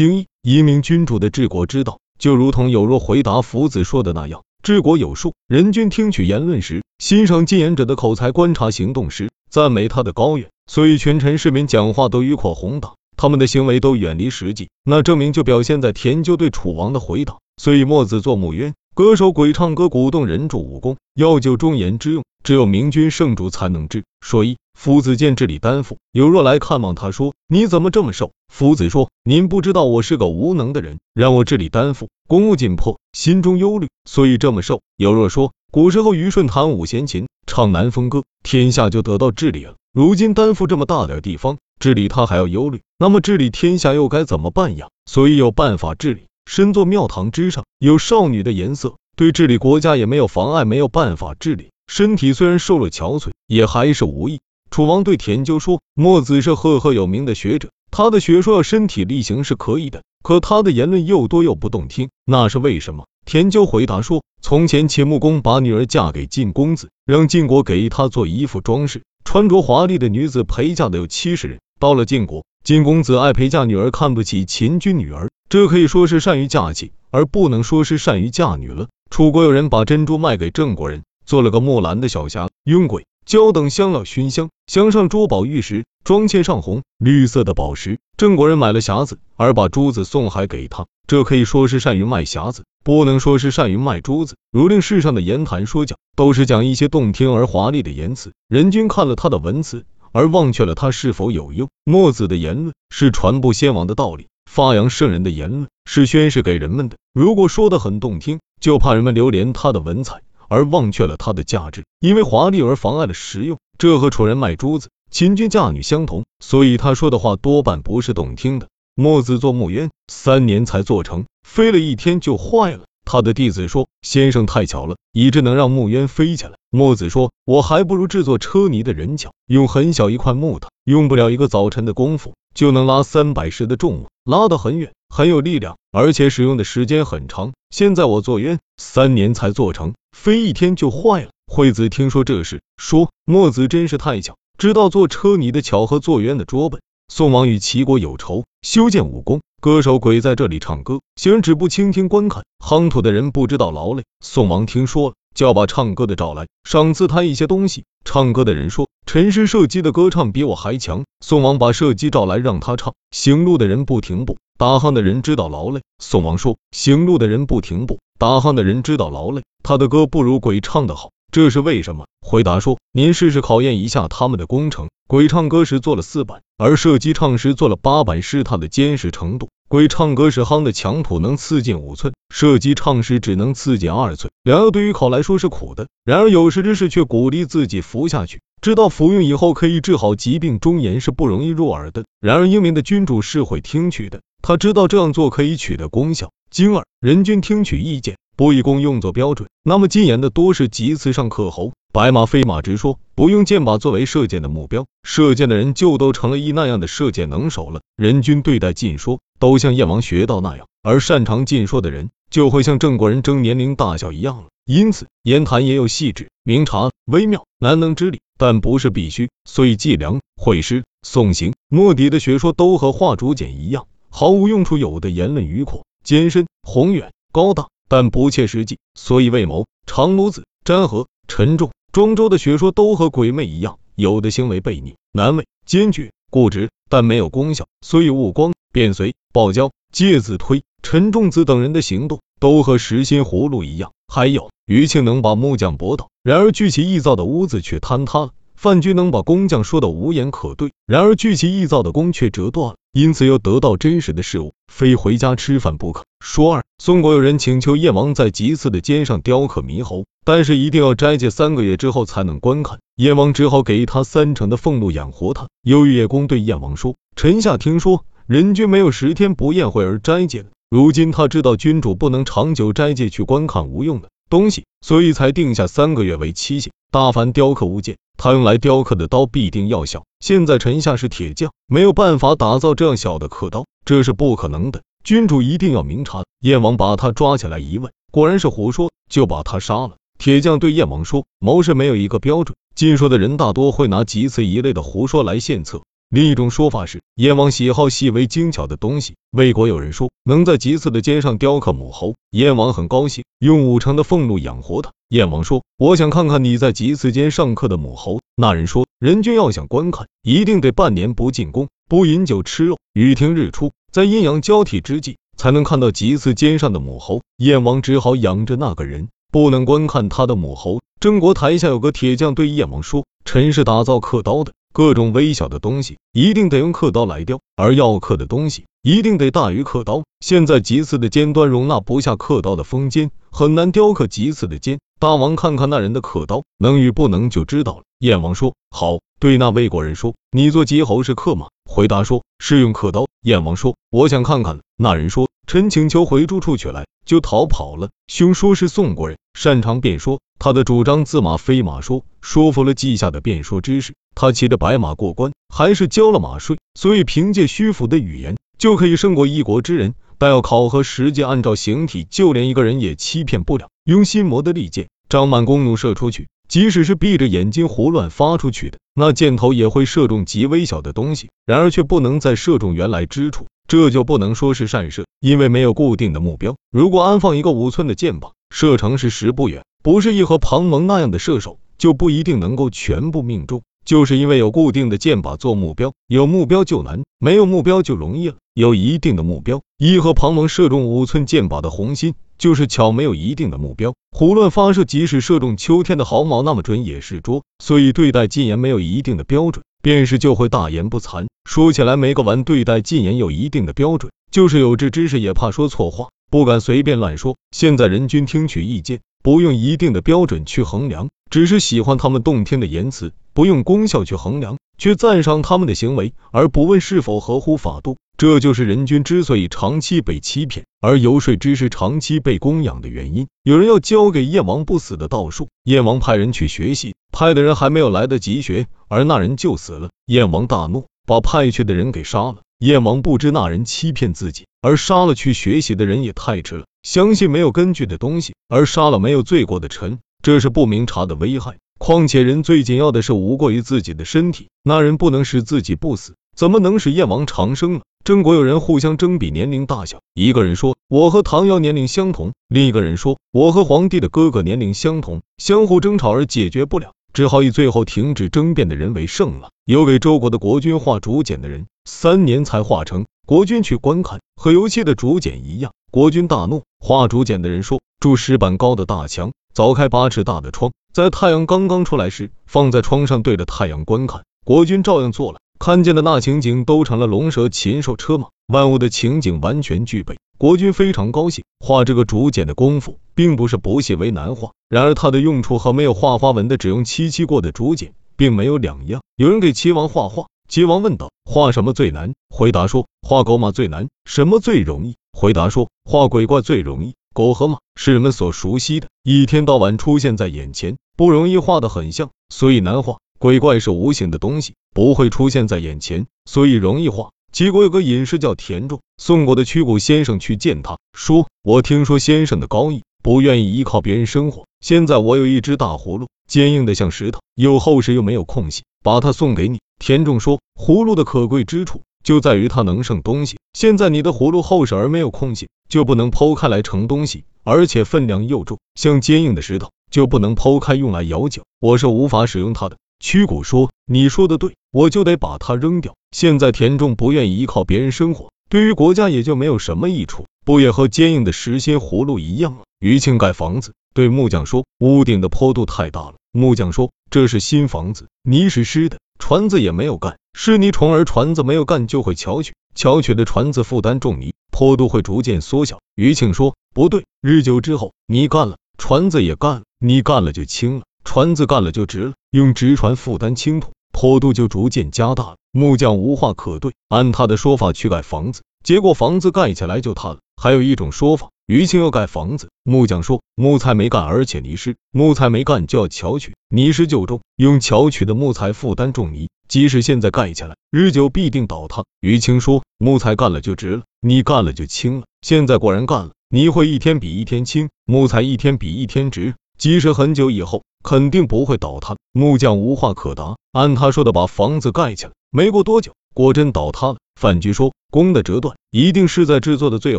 精益。一名君主的治国之道，就如同有若回答夫子说的那样，治国有术。人君听取言论时，欣赏进言者的口才；观察行动时，赞美他的高远。所以群臣市民讲话都迂阔宏大，他们的行为都远离实际。那证明就表现在田纠对楚王的回答。所以墨子做木鸢，歌手鬼唱歌，鼓动人助武功，要就忠言之用，只有明君圣主才能治。说一。夫子见治理担负，有若来看望他，说：“你怎么这么瘦？”夫子说：“您不知道我是个无能的人，让我治理担负，公务紧迫，心中忧虑，所以这么瘦。”有若说：“古时候虞舜弹五弦琴，唱南风歌，天下就得到治理了。如今担负这么大点地方，治理他还要忧虑，那么治理天下又该怎么办呀？所以有办法治理。身坐庙堂之上，有少女的颜色，对治理国家也没有妨碍。没有办法治理，身体虽然瘦了憔悴，也还是无益。楚王对田纠说：“墨子是赫赫有名的学者，他的学说要身体力行是可以的，可他的言论又多又不动听，那是为什么？”田纠回答说：“从前秦穆公把女儿嫁给晋公子，让晋国给他做衣服装饰，穿着华丽的女子陪嫁的有七十人。到了晋国，晋公子爱陪嫁女儿，看不起秦军女儿，这可以说是善于嫁妻，而不能说是善于嫁女了。楚国有人把珍珠卖给郑国人，做了个木兰的小匣，用鬼。”焦等香料熏香，镶上珠宝玉石，装嵌上红绿色的宝石。郑国人买了匣子，而把珠子送还给他，这可以说是善于卖匣子，不能说是善于卖珠子。如令世上的言谈说教，都是讲一些动听而华丽的言辞，人君看了他的文辞，而忘却了他是否有用。墨子的言论是传播先王的道理，发扬圣人的言论是宣示给人们的。如果说的很动听，就怕人们流连他的文采。而忘却了它的价值，因为华丽而妨碍了实用。这和楚人卖珠子、秦军嫁女相同，所以他说的话多半不是动听的。墨子做木鸢，三年才做成，飞了一天就坏了。他的弟子说：“先生太巧了，以致能让木鸢飞起来。”墨子说：“我还不如制作车泥的人巧，用很小一块木头，用不了一个早晨的功夫，就能拉三百石的重物，拉得很远，很有力量，而且使用的时间很长。现在我做鸢，三年才做成。”飞一天就坏了。惠子听说这事，说墨子真是太巧，知道做车泥的巧和做鸢的拙笨。宋王与齐国有仇，修建武功，歌手鬼在这里唱歌，行人止步倾听观看，夯土的人不知道劳累。宋王听说了，就要把唱歌的找来，赏赐他一些东西。唱歌的人说：“陈师射击的歌唱比我还强。”宋王把射击找来让他唱。行路的人不停步，打夯的人知道劳累。宋王说：“行路的人不停步。”打夯的人知道劳累，他的歌不如鬼唱的好，这是为什么？回答说：您试试考验一下他们的工程。鬼唱歌时做了四板，而射击唱时做了八板，是他的坚实程度。鬼唱歌时夯的墙土能刺进五寸，射击唱时只能刺进二寸。良药对于考来说是苦的，然而有识之士却鼓励自己服下去，知道服用以后可以治好疾病。忠言是不容易入耳的，然而英明的君主是会听取的，他知道这样做可以取得功效。今儿人君听取意见，不以功用作标准，那么进言的多是急辞上刻喉，白马非马直说，不用箭靶作为射箭的目标，射箭的人就都成了一那样的射箭能手了。人君对待尽说，都像燕王学道那样，而擅长尽说的人，就会像郑国人争年龄大小一样了。因此言谈也有细致、明察、微妙、难能之理，但不是必须。所以计量、会诗、诵行、墨翟的学说都和画竹简一样，毫无用处。有的言论迂阔。艰深、宏远、高大，但不切实际，所以魏谋、长鲁子、詹和、陈仲、庄周的学说都和鬼魅一样，有的行为悖逆、难为、坚决、固执，但没有功效，所以误光、变随、暴交、介子推、陈仲子等人的行动都和实心葫芦一样。还有余庆能把木匠驳倒，然而聚其臆造的屋子却坍塌了。范雎能把工匠说的无言可对，然而聚其臆造的弓却折断了，因此要得到真实的事物，非回家吃饭不可。说二，宋国有人请求燕王在祭祀的肩上雕刻猕猴，但是一定要斋戒三个月之后才能观看。燕王只好给他三成的俸禄养活他。由于叶公对燕王说：“臣下听说人君没有十天不宴会而斋戒的，如今他知道君主不能长久斋戒去观看无用的东西，所以才定下三个月为期限。大凡雕刻物件。”他用来雕刻的刀必定要小。现在臣下是铁匠，没有办法打造这样小的刻刀，这是不可能的。君主一定要明察。燕王把他抓起来一问，果然是胡说，就把他杀了。铁匠对燕王说：谋事没有一个标准，尽说的人大多会拿祭祀一类的胡说来献策。另一种说法是，燕王喜好细微精巧的东西。魏国有人说，能在祭祀的肩上雕刻母猴，燕王很高兴，用五成的俸禄养活他。燕王说，我想看看你在祭祀间上刻的母猴。那人说，人君要想观看，一定得半年不进宫，不饮酒吃肉，雨听日出，在阴阳交替之际，才能看到祭祀肩上的母猴。燕王只好养着那个人，不能观看他的母猴。郑国台下有个铁匠对燕王说，臣是打造刻刀的。各种微小的东西一定得用刻刀来雕，而要刻的东西一定得大于刻刀。现在祭祀的尖端容纳不下刻刀的锋尖，很难雕刻祭祀的尖。大王看看那人的刻刀，能与不能就知道了。燕王说好，对那魏国人说，你做吉侯是刻吗？回答说，是用刻刀。燕王说，我想看看。那人说，臣请求回住处取来，就逃跑了。兄说。是宋国人，擅长辩说，他的主张自马非马说，说。服了稷下的辩说。知识。他骑着白马过关，还是交了马税，所以凭借虚浮的语言就可以胜过一国之人。但要考核实际，按照形体，就连一个人也欺骗不了。用心魔的利剑，张满弓弩射出去，即使是闭着眼睛胡乱发出去的，那箭头也会射中极微小的东西，然而却不能再射中原来之处，这就不能说是善射，因为没有固定的目标。如果安放一个五寸的箭靶，射程是十步远，不是一和庞蒙那样的射手，就不一定能够全部命中。就是因为有固定的箭靶做目标，有目标就难，没有目标就容易了。有一定的目标，一和庞蒙射中五寸箭靶的红心，就是巧；没有一定的目标，胡乱发射，即使射中秋天的毫毛那么准也是拙。所以对待禁言没有一定的标准，便是就会大言不惭。说起来没个完，对待禁言有一定的标准，就是有志之士也怕说错话，不敢随便乱说。现在人均听取意见，不用一定的标准去衡量，只是喜欢他们动听的言辞。不用功效去衡量，去赞赏他们的行为，而不问是否合乎法度，这就是人君之所以长期被欺骗，而游说之士长期被供养的原因。有人要教给燕王不死的道术，燕王派人去学习，派的人还没有来得及学，而那人就死了。燕王大怒，把派去的人给杀了。燕王不知那人欺骗自己，而杀了去学习的人也太迟了。相信没有根据的东西，而杀了没有罪过的臣，这是不明察的危害。况且人最紧要的是无过于自己的身体，那人不能使自己不死，怎么能使燕王长生呢？郑国有人互相争比年龄大小，一个人说我和唐尧年龄相同，另一个人说我和皇帝的哥哥年龄相同，相互争吵而解决不了，只好以最后停止争辩的人为胜了。有给周国的国君画竹简的人，三年才画成，国君去观看，和游戏的竹简一样，国君大怒。画竹简的人说，筑石板高的大墙，凿开八尺大的窗。在太阳刚刚出来时，放在窗上对着太阳观看。国君照样做了，看见的那情景都成了龙蛇禽兽车马，万物的情景完全具备。国君非常高兴。画这个竹简的功夫，并不是不屑为难画，然而它的用处和没有画花纹的只用漆漆过的竹简并没有两样。有人给齐王画画，齐王问道：画什么最难？回答说：画狗马最难。什么最容易？回答说：画鬼怪最容易。狗和马是人们所熟悉的，一天到晚出现在眼前，不容易画得很像，所以难画。鬼怪是无形的东西，不会出现在眼前，所以容易画。齐国有个隐士叫田仲，宋国的曲谷先生去见他，说：“我听说先生的高义，不愿意依靠别人生活。现在我有一只大葫芦，坚硬的像石头，又厚实又没有空隙，把它送给你。”田仲说：“葫芦的可贵之处。”就在于它能盛东西。现在你的葫芦厚实而没有空隙，就不能剖开来盛东西，而且分量又重，像坚硬的石头，就不能剖开用来舀酒。我是无法使用它的。曲谷说：“你说的对，我就得把它扔掉。”现在田中不愿意依靠别人生活，对于国家也就没有什么益处，不也和坚硬的实心葫芦一样吗？余庆盖房子，对木匠说：“屋顶的坡度太大了。”木匠说：“这是新房子，泥是湿的，船子也没有干。”是泥虫儿船子没有干就会翘曲，翘曲的船子负担重泥，坡度会逐渐缩小。余庆说不对，日久之后泥干了，船子也干了，泥干了就轻了，船子干了就直了。用直船负担轻土，坡度就逐渐加大了。木匠无话可对，按他的说法去盖房子，结果房子盖起来就塌了。还有一种说法。于青要盖房子，木匠说木材没干，而且泥湿，木材没干就要巧取，泥湿就重，用巧取的木材负担重泥，即使现在盖起来，日久必定倒塌。于青说木材干了就直了，泥干了就轻了，现在果然干了，泥会一天比一天轻，木材一天比一天直，即使很久以后，肯定不会倒塌。木匠无话可答，按他说的把房子盖起来，没过多久，果真倒塌了。范雎说，弓的折断一定是在制作的最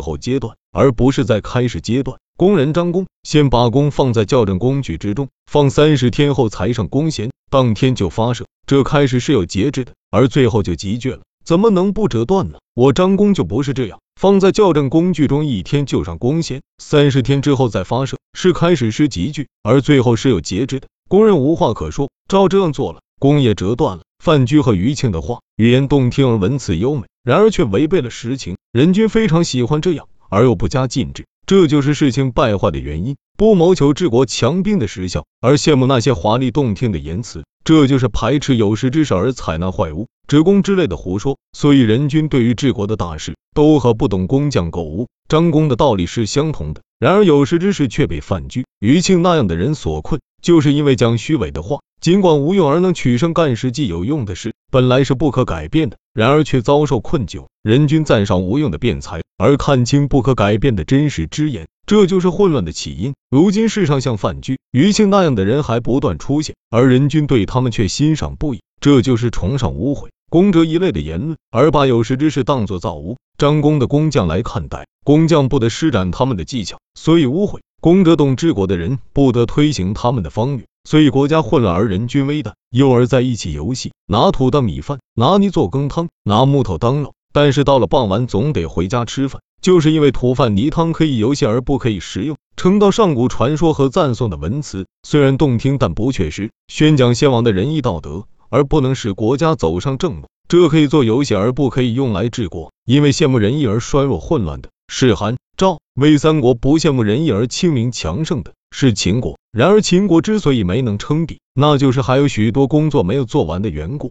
后阶段，而不是在开始阶段。工人张弓，先把弓放在校正工具之中，放三十天后才上弓弦，当天就发射。这开始是有节制的，而最后就急剧了，怎么能不折断呢？我张弓就不是这样，放在校正工具中一天就上弓弦，三十天之后再发射，是开始是急剧，而最后是有节制的。工人无话可说，照这样做了，弓也折断了。范雎和余庆的话，语言动听而文辞优美，然而却违背了实情。任君非常喜欢这样，而又不加禁止，这就是事情败坏的原因。不谋求治国强兵的实效，而羡慕那些华丽动听的言辞，这就是排斥有识之士而采纳坏物、指攻之类的胡说。所以任君对于治国的大事，都和不懂工匠狗无张弓的道理是相同的。然而有识之士却被范雎、余庆那样的人所困，就是因为讲虚伪的话。尽管无用而能取胜干实际有用的事，本来是不可改变的，然而却遭受困窘。人君赞赏无用的辩才，而看清不可改变的真实之言，这就是混乱的起因。如今世上像范雎、余庆那样的人还不断出现，而人君对他们却欣赏不已，这就是崇尚污秽、功哲一类的言论，而把有识之士当作造物、张弓的工匠来看待。工匠不得施展他们的技巧，所以污秽；功德懂治国的人不得推行他们的方略。所以国家混乱而人均危的，幼儿在一起游戏，拿土当米饭，拿泥做羹汤，拿木头当肉，但是到了傍晚总得回家吃饭，就是因为土饭泥汤可以游戏而不可以食用。称道上古传说和赞颂的文辞虽然动听，但不确实，宣讲先王的仁义道德，而不能使国家走上正路。这可以做游戏而不可以用来治国，因为羡慕仁义而衰弱混乱的是韩赵魏三国，不羡慕仁义而清明强盛的。是秦国，然而秦国之所以没能称帝，那就是还有许多工作没有做完的缘故。